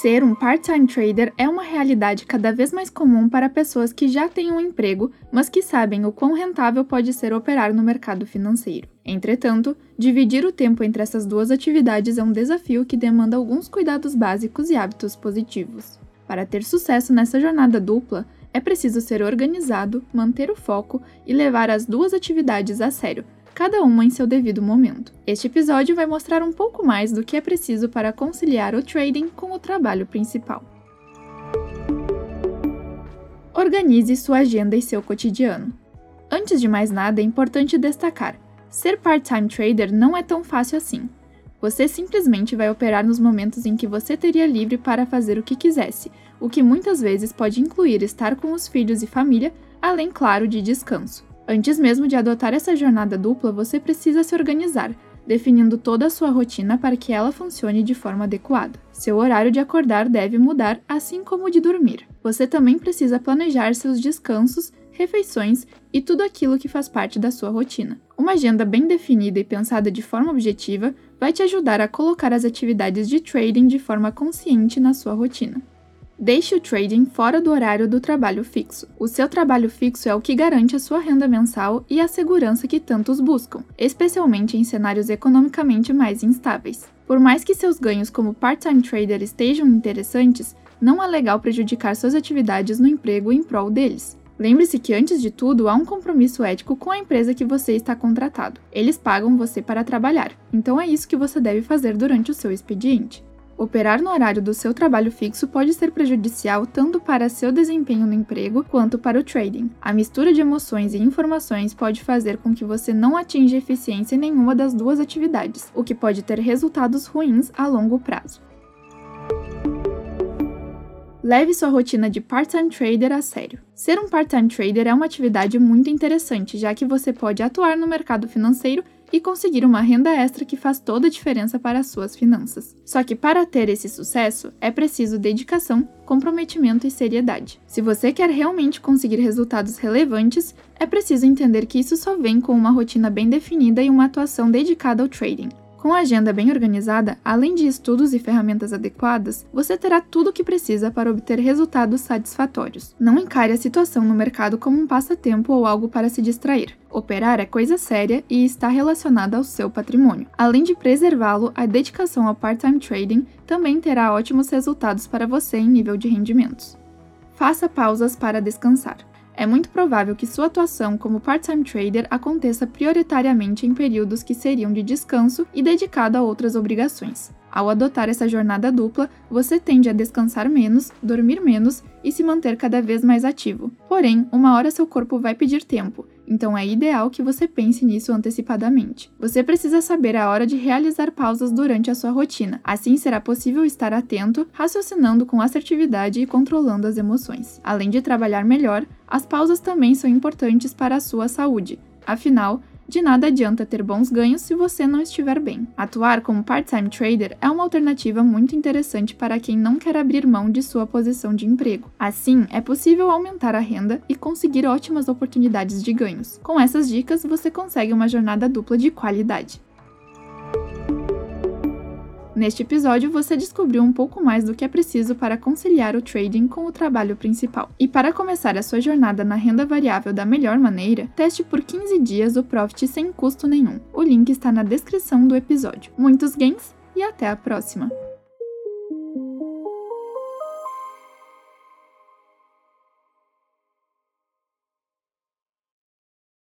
Ser um part-time trader é uma realidade cada vez mais comum para pessoas que já têm um emprego, mas que sabem o quão rentável pode ser operar no mercado financeiro. Entretanto, dividir o tempo entre essas duas atividades é um desafio que demanda alguns cuidados básicos e hábitos positivos. Para ter sucesso nessa jornada dupla, é preciso ser organizado, manter o foco e levar as duas atividades a sério, cada uma em seu devido momento. Este episódio vai mostrar um pouco mais do que é preciso para conciliar o trading com o trabalho principal. Organize sua agenda e seu cotidiano. Antes de mais nada, é importante destacar: ser part-time trader não é tão fácil assim. Você simplesmente vai operar nos momentos em que você teria livre para fazer o que quisesse, o que muitas vezes pode incluir estar com os filhos e família, além, claro, de descanso. Antes mesmo de adotar essa jornada dupla, você precisa se organizar, definindo toda a sua rotina para que ela funcione de forma adequada. Seu horário de acordar deve mudar, assim como o de dormir. Você também precisa planejar seus descansos, refeições e tudo aquilo que faz parte da sua rotina. Uma agenda bem definida e pensada de forma objetiva vai te ajudar a colocar as atividades de trading de forma consciente na sua rotina. Deixe o trading fora do horário do trabalho fixo. O seu trabalho fixo é o que garante a sua renda mensal e a segurança que tantos buscam, especialmente em cenários economicamente mais instáveis. Por mais que seus ganhos como part-time trader estejam interessantes, não é legal prejudicar suas atividades no emprego em prol deles. Lembre-se que, antes de tudo, há um compromisso ético com a empresa que você está contratado. Eles pagam você para trabalhar, então é isso que você deve fazer durante o seu expediente. Operar no horário do seu trabalho fixo pode ser prejudicial tanto para seu desempenho no emprego quanto para o trading. A mistura de emoções e informações pode fazer com que você não atinja eficiência em nenhuma das duas atividades, o que pode ter resultados ruins a longo prazo. Leve sua rotina de part-time trader a sério. Ser um part-time trader é uma atividade muito interessante, já que você pode atuar no mercado financeiro e conseguir uma renda extra que faz toda a diferença para as suas finanças. Só que para ter esse sucesso é preciso dedicação, comprometimento e seriedade. Se você quer realmente conseguir resultados relevantes, é preciso entender que isso só vem com uma rotina bem definida e uma atuação dedicada ao trading. Com a agenda bem organizada, além de estudos e ferramentas adequadas, você terá tudo o que precisa para obter resultados satisfatórios. Não encare a situação no mercado como um passatempo ou algo para se distrair. Operar é coisa séria e está relacionada ao seu patrimônio. Além de preservá-lo, a dedicação ao part-time trading também terá ótimos resultados para você em nível de rendimentos. Faça pausas para descansar é muito provável que sua atuação como part-time trader aconteça prioritariamente em períodos que seriam de descanso e dedicado a outras obrigações. Ao adotar essa jornada dupla, você tende a descansar menos, dormir menos e se manter cada vez mais ativo. Porém, uma hora seu corpo vai pedir tempo, então é ideal que você pense nisso antecipadamente. Você precisa saber a hora de realizar pausas durante a sua rotina, assim será possível estar atento, raciocinando com assertividade e controlando as emoções. Além de trabalhar melhor, as pausas também são importantes para a sua saúde. Afinal, de nada adianta ter bons ganhos se você não estiver bem. Atuar como part-time trader é uma alternativa muito interessante para quem não quer abrir mão de sua posição de emprego. Assim, é possível aumentar a renda e conseguir ótimas oportunidades de ganhos. Com essas dicas, você consegue uma jornada dupla de qualidade. Neste episódio, você descobriu um pouco mais do que é preciso para conciliar o trading com o trabalho principal. E para começar a sua jornada na renda variável da melhor maneira, teste por 15 dias o Profit sem custo nenhum. O link está na descrição do episódio. Muitos gains e até a próxima!